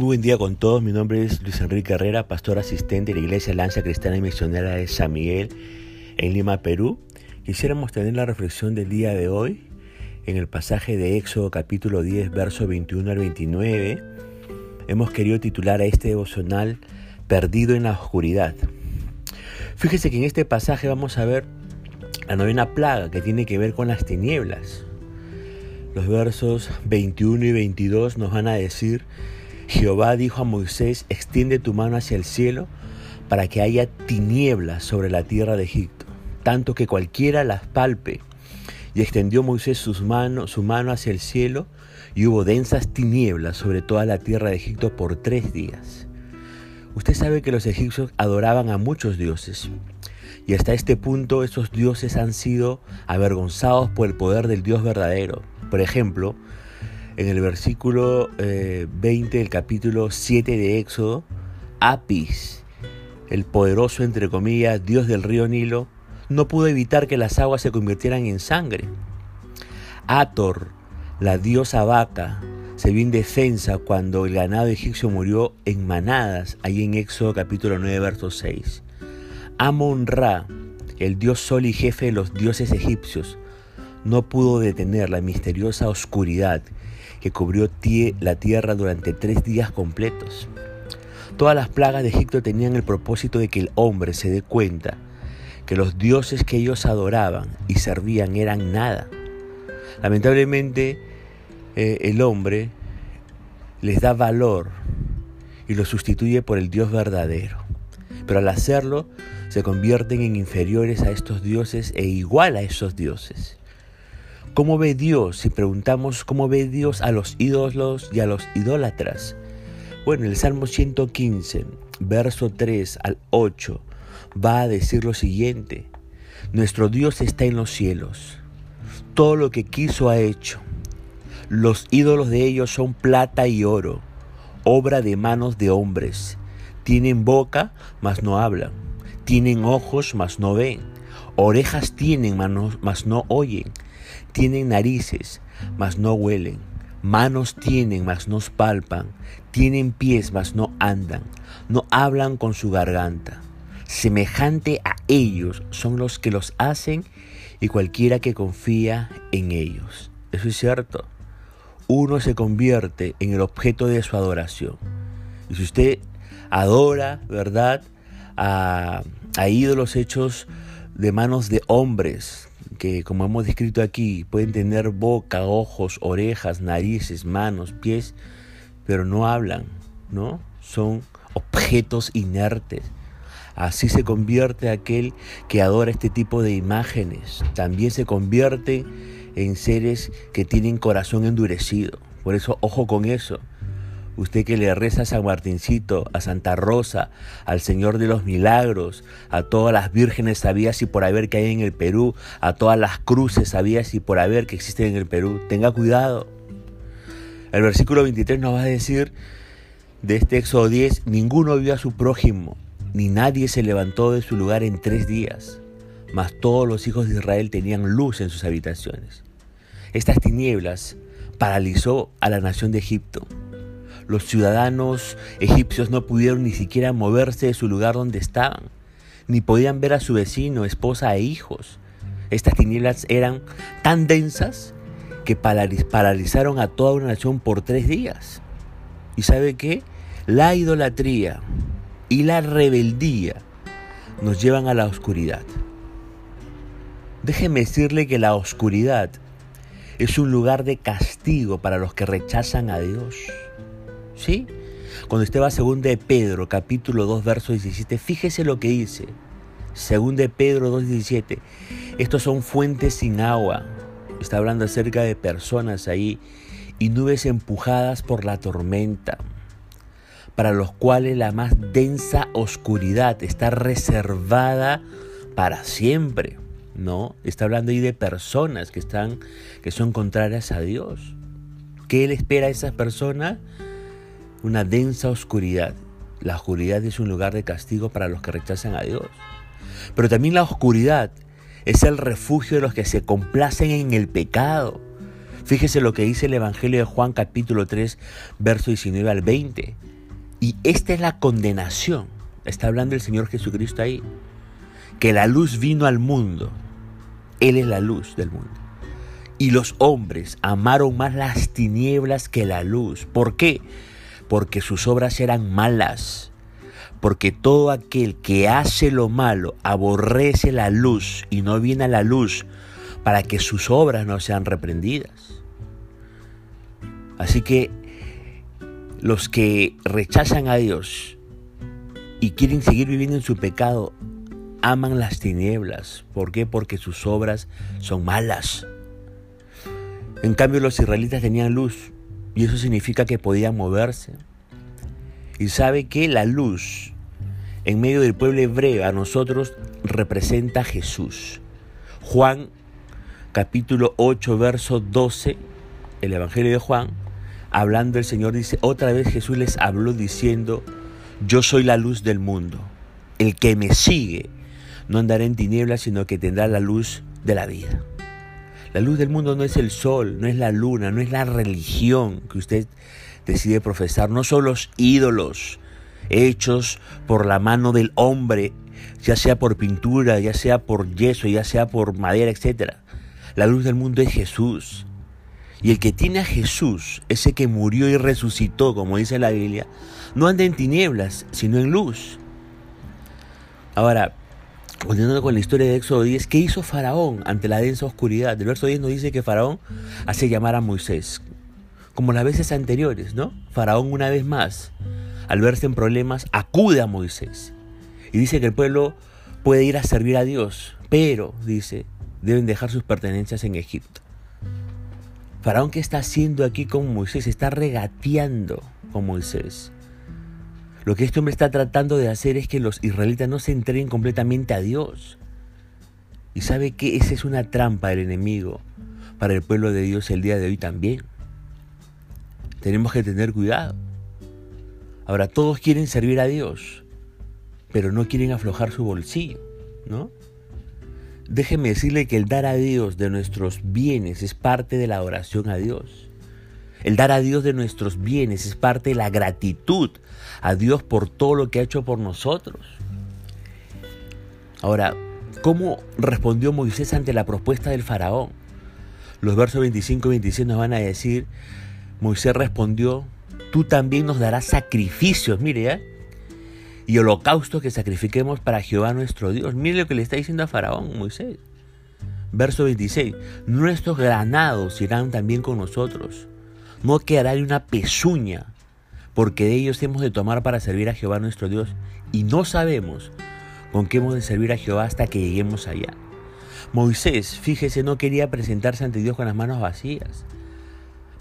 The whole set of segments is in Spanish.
Muy buen día con todos, mi nombre es Luis Enrique Herrera, pastor asistente de la Iglesia Lanza Cristiana y Misionera de San Miguel en Lima, Perú. Quisiéramos tener la reflexión del día de hoy en el pasaje de Éxodo capítulo 10, verso 21 al 29. Hemos querido titular a este devocional Perdido en la Oscuridad. Fíjese que en este pasaje vamos a ver la novena plaga que tiene que ver con las tinieblas. Los versos 21 y 22 nos van a decir, Jehová dijo a Moisés, extiende tu mano hacia el cielo para que haya tinieblas sobre la tierra de Egipto, tanto que cualquiera las palpe. Y extendió Moisés su mano hacia el cielo, y hubo densas tinieblas sobre toda la tierra de Egipto por tres días. Usted sabe que los egipcios adoraban a muchos dioses, y hasta este punto esos dioses han sido avergonzados por el poder del Dios verdadero. Por ejemplo, en el versículo 20 eh, del capítulo 7 de Éxodo, Apis, el poderoso, entre comillas, Dios del río Nilo, no pudo evitar que las aguas se convirtieran en sangre. Ator, la diosa vaca, se vio indefensa cuando el ganado egipcio murió en manadas, ahí en Éxodo capítulo 9, verso 6. Amon-Ra, el dios sol y jefe de los dioses egipcios, no pudo detener la misteriosa oscuridad que cubrió la tierra durante tres días completos. Todas las plagas de Egipto tenían el propósito de que el hombre se dé cuenta que los dioses que ellos adoraban y servían eran nada. Lamentablemente, eh, el hombre les da valor y lo sustituye por el Dios verdadero. Pero al hacerlo, se convierten en inferiores a estos dioses e igual a esos dioses. ¿Cómo ve Dios? Si preguntamos cómo ve Dios a los ídolos y a los idólatras. Bueno, el Salmo 115, verso 3 al 8, va a decir lo siguiente. Nuestro Dios está en los cielos. Todo lo que quiso ha hecho. Los ídolos de ellos son plata y oro, obra de manos de hombres. Tienen boca, mas no hablan. Tienen ojos, mas no ven. Orejas tienen, mas no oyen tienen narices, mas no huelen. Manos tienen, mas no palpan. Tienen pies, mas no andan. No hablan con su garganta. Semejante a ellos son los que los hacen y cualquiera que confía en ellos. Eso es cierto. Uno se convierte en el objeto de su adoración. Y si usted adora, ¿verdad?, a, a ídolos hechos de manos de hombres, que como hemos descrito aquí, pueden tener boca, ojos, orejas, narices, manos, pies, pero no hablan, ¿no? Son objetos inertes. Así se convierte aquel que adora este tipo de imágenes. También se convierte en seres que tienen corazón endurecido. Por eso, ojo con eso. Usted que le reza a San Martincito, a Santa Rosa, al Señor de los Milagros, a todas las vírgenes sabías y por haber que hay en el Perú, a todas las cruces sabías y por haber que existen en el Perú, tenga cuidado. El versículo 23 nos va a decir de este Éxodo 10, ninguno vio a su prójimo, ni nadie se levantó de su lugar en tres días, mas todos los hijos de Israel tenían luz en sus habitaciones. Estas tinieblas paralizó a la nación de Egipto. Los ciudadanos egipcios no pudieron ni siquiera moverse de su lugar donde estaban, ni podían ver a su vecino, esposa e hijos. Estas tinieblas eran tan densas que paralizaron a toda una nación por tres días. ¿Y sabe qué? La idolatría y la rebeldía nos llevan a la oscuridad. Déjeme decirle que la oscuridad es un lugar de castigo para los que rechazan a Dios. ¿Sí? Cuando usted va a 2 de Pedro, capítulo 2, verso 17, fíjese lo que dice. 2 de Pedro 2, 17. Estos son fuentes sin agua. Está hablando acerca de personas ahí y nubes empujadas por la tormenta, para los cuales la más densa oscuridad está reservada para siempre. ¿No? Está hablando ahí de personas que están que son contrarias a Dios. ¿Qué le espera a esas personas? Una densa oscuridad. La oscuridad es un lugar de castigo para los que rechazan a Dios. Pero también la oscuridad es el refugio de los que se complacen en el pecado. Fíjese lo que dice el Evangelio de Juan capítulo 3, verso 19 al 20. Y esta es la condenación. Está hablando el Señor Jesucristo ahí. Que la luz vino al mundo. Él es la luz del mundo. Y los hombres amaron más las tinieblas que la luz. ¿Por qué? Porque sus obras eran malas. Porque todo aquel que hace lo malo aborrece la luz y no viene a la luz para que sus obras no sean reprendidas. Así que los que rechazan a Dios y quieren seguir viviendo en su pecado, aman las tinieblas. ¿Por qué? Porque sus obras son malas. En cambio los israelitas tenían luz y eso significa que podían moverse. Y sabe que la luz en medio del pueblo hebreo a nosotros representa a Jesús. Juan capítulo 8 verso 12, el Evangelio de Juan, hablando el Señor dice, otra vez Jesús les habló diciendo, yo soy la luz del mundo. El que me sigue no andará en tinieblas, sino que tendrá la luz de la vida. La luz del mundo no es el sol, no es la luna, no es la religión que usted decide profesar, no son los ídolos hechos por la mano del hombre, ya sea por pintura, ya sea por yeso, ya sea por madera, etc. La luz del mundo es Jesús. Y el que tiene a Jesús, ese que murió y resucitó, como dice la Biblia, no anda en tinieblas, sino en luz. Ahora, Continuando con la historia de Éxodo 10, ¿qué hizo Faraón ante la densa oscuridad? El verso 10 nos dice que Faraón hace llamar a Moisés, como las veces anteriores, ¿no? Faraón una vez más, al verse en problemas, acude a Moisés y dice que el pueblo puede ir a servir a Dios, pero, dice, deben dejar sus pertenencias en Egipto. Faraón, ¿qué está haciendo aquí con Moisés? Está regateando con Moisés. Lo que este hombre está tratando de hacer es que los israelitas no se entreguen completamente a Dios. Y sabe que esa es una trampa del enemigo para el pueblo de Dios el día de hoy también. Tenemos que tener cuidado. Ahora, todos quieren servir a Dios, pero no quieren aflojar su bolsillo, ¿no? Déjeme decirle que el dar a Dios de nuestros bienes es parte de la adoración a Dios. El dar a Dios de nuestros bienes es parte de la gratitud a Dios por todo lo que ha hecho por nosotros. Ahora, ¿cómo respondió Moisés ante la propuesta del faraón? Los versos 25 y 26 nos van a decir, Moisés respondió, tú también nos darás sacrificios, mire, ¿eh? y holocaustos que sacrifiquemos para Jehová nuestro Dios. Mire lo que le está diciendo a Faraón, Moisés. Verso 26, nuestros granados irán también con nosotros. No quedará ni una pezuña porque de ellos hemos de tomar para servir a Jehová nuestro Dios, y no sabemos con qué hemos de servir a Jehová hasta que lleguemos allá. Moisés, fíjese, no quería presentarse ante Dios con las manos vacías.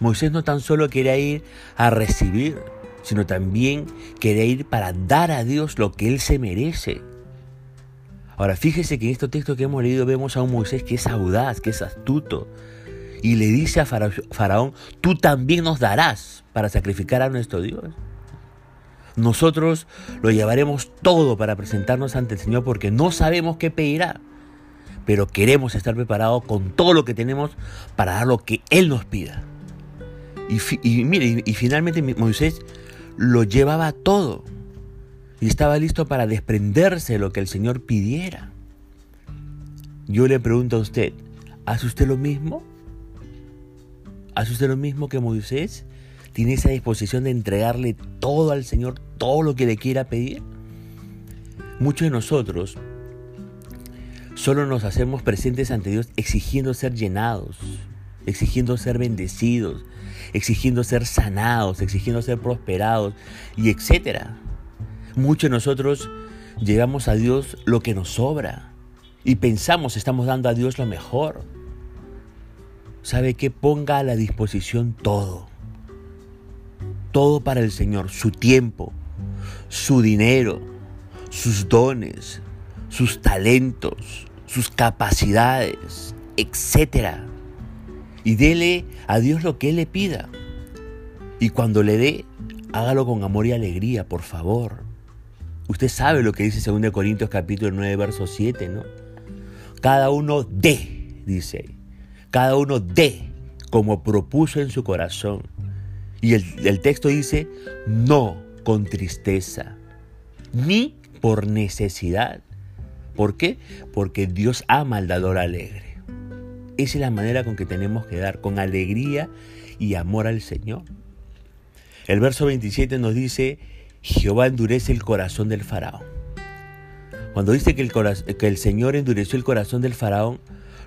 Moisés no tan solo quería ir a recibir, sino también quería ir para dar a Dios lo que Él se merece. Ahora fíjese que en estos textos que hemos leído vemos a un Moisés que es audaz, que es astuto, y le dice a Faraón, tú también nos darás para sacrificar a nuestro Dios. Nosotros lo llevaremos todo para presentarnos ante el Señor porque no sabemos qué pedirá, pero queremos estar preparados con todo lo que tenemos para dar lo que Él nos pida. Y, mire, y finalmente Moisés lo llevaba todo y estaba listo para desprenderse de lo que el Señor pidiera. Yo le pregunto a usted, ¿hace usted lo mismo? ¿Hace usted lo mismo que Moisés? ¿Tiene esa disposición de entregarle todo al Señor, todo lo que le quiera pedir? Muchos de nosotros solo nos hacemos presentes ante Dios exigiendo ser llenados, exigiendo ser bendecidos, exigiendo ser sanados, exigiendo ser prosperados y etcétera. Muchos de nosotros llegamos a Dios lo que nos sobra y pensamos estamos dando a Dios lo mejor sabe que ponga a la disposición todo. Todo para el Señor, su tiempo, su dinero, sus dones, sus talentos, sus capacidades, etc. Y dele a Dios lo que Él le pida. Y cuando le dé, hágalo con amor y alegría, por favor. Usted sabe lo que dice 2 Corintios capítulo 9, verso 7, ¿no? Cada uno dé, dice cada uno dé como propuso en su corazón. Y el, texto dice, no con tristeza, ni por necesidad. ¿Por qué? Porque Dios ama al dador alegre. Esa es la manera con que tenemos que dar, con alegría y amor al Señor. El verso 27 nos dice, Jehová endurece el corazón del faraón. Cuando dice que el Señor endureció el corazón del faraón,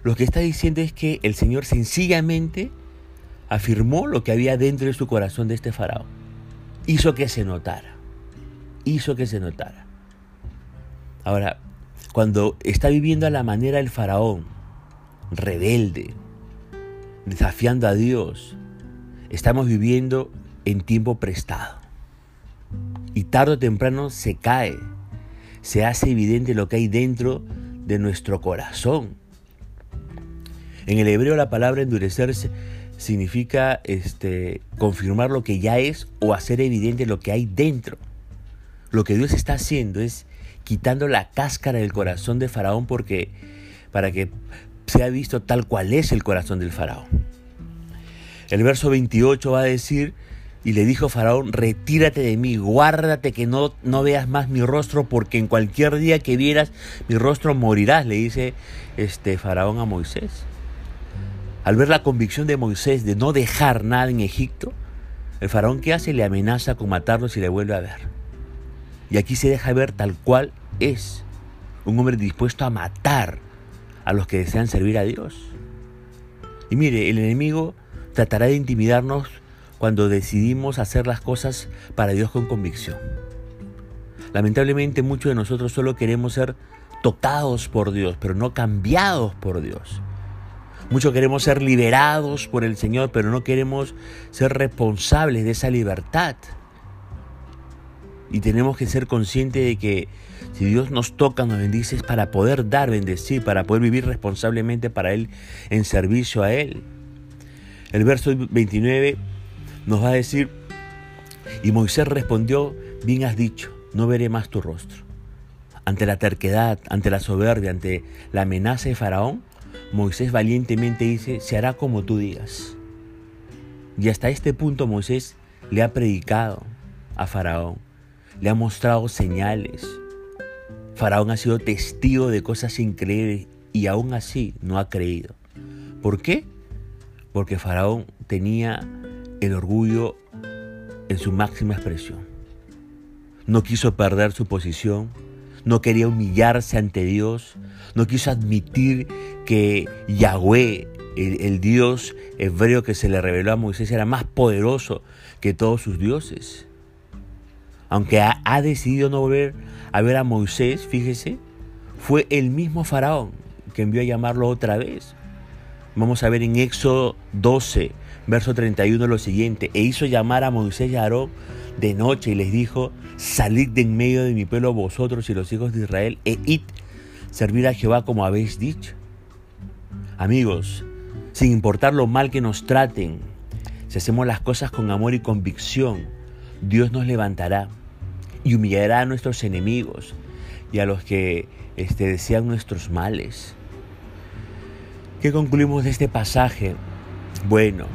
lo que está diciendo es que el Señor sencillamente afirmó lo que había dentro de su corazón de este faraón. Hizo que se notara. Hizo que se notara. Ahora, cuando está viviendo a la manera del faraón, rebelde, desafiando a Dios, estamos viviendo en tiempo prestado. Y tarde o temprano se cae, se hace evidente lo que hay dentro de nuestro corazón. En el hebreo la palabra endurecerse significa este, confirmar lo que ya es o hacer evidente lo que hay dentro. Lo que Dios está haciendo es quitando la cáscara del corazón de Faraón porque para que sea visto tal cual es el corazón del Faraón. El verso 28 va a decir, y le dijo Faraón, retírate de mí, guárdate que no, no veas más mi rostro, porque en cualquier día que vieras mi rostro morirás, le dice este Faraón a Moisés. Al ver la convicción de Moisés de no dejar nada en Egipto, el faraón que hace le amenaza con matarlo si le vuelve a ver. Y aquí se deja ver tal cual es, un hombre dispuesto a matar a los que desean servir a Dios. Y mire, el enemigo tratará de intimidarnos cuando decidimos hacer las cosas para Dios con convicción. Lamentablemente muchos de nosotros solo queremos ser tocados por Dios, pero no cambiados por Dios. Muchos queremos ser liberados por el Señor, pero no queremos ser responsables de esa libertad. Y tenemos que ser conscientes de que si Dios nos toca, nos bendice, es para poder dar, bendecir, para poder vivir responsablemente para Él, en servicio a Él. El verso 29 nos va a decir, y Moisés respondió, bien has dicho, no veré más tu rostro. Ante la terquedad, ante la soberbia, ante la amenaza de Faraón, Moisés valientemente dice, se hará como tú digas. Y hasta este punto Moisés le ha predicado a Faraón, le ha mostrado señales. Faraón ha sido testigo de cosas increíbles y aún así no ha creído. ¿Por qué? Porque Faraón tenía el orgullo en su máxima expresión. No quiso perder su posición, no quería humillarse ante Dios, no quiso admitir que Yahweh, el, Dios hebreo que se le reveló a Moisés, era más poderoso que todos sus dioses. Aunque ha, ha decidido no volver a ver a Moisés, fíjese, fue el mismo faraón que envió a llamarlo otra vez. Vamos a ver en Éxodo 12, verso 31 lo siguiente, e hizo llamar a Moisés y a Aarón de noche y les dijo, salid de en medio de mi pueblo vosotros y los hijos de Israel e id servir a Jehová como habéis dicho. Amigos, sin importar lo mal que nos traten, si hacemos las cosas con amor y convicción, Dios nos levantará y humillará a nuestros enemigos y a los que este, desean nuestros males. ¿Qué concluimos de este pasaje? Bueno,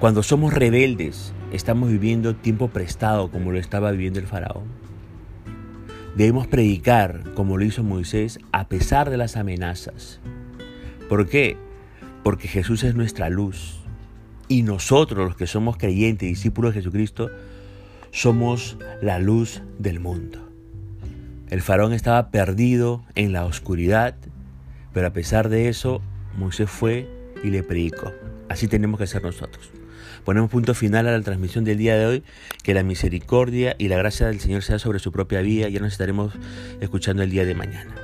cuando somos rebeldes, estamos viviendo tiempo prestado como lo estaba viviendo el faraón. Debemos predicar como lo hizo Moisés a pesar de las amenazas. ¿Por qué? Porque Jesús es nuestra luz. Y nosotros los que somos creyentes, discípulos de Jesucristo, somos la luz del mundo. El faraón estaba perdido en la oscuridad, pero a pesar de eso, Moisés fue y le predicó. Así tenemos que ser nosotros. Ponemos punto final a la transmisión del día de hoy. Que la misericordia y la gracia del Señor sea sobre su propia vida. Ya nos estaremos escuchando el día de mañana.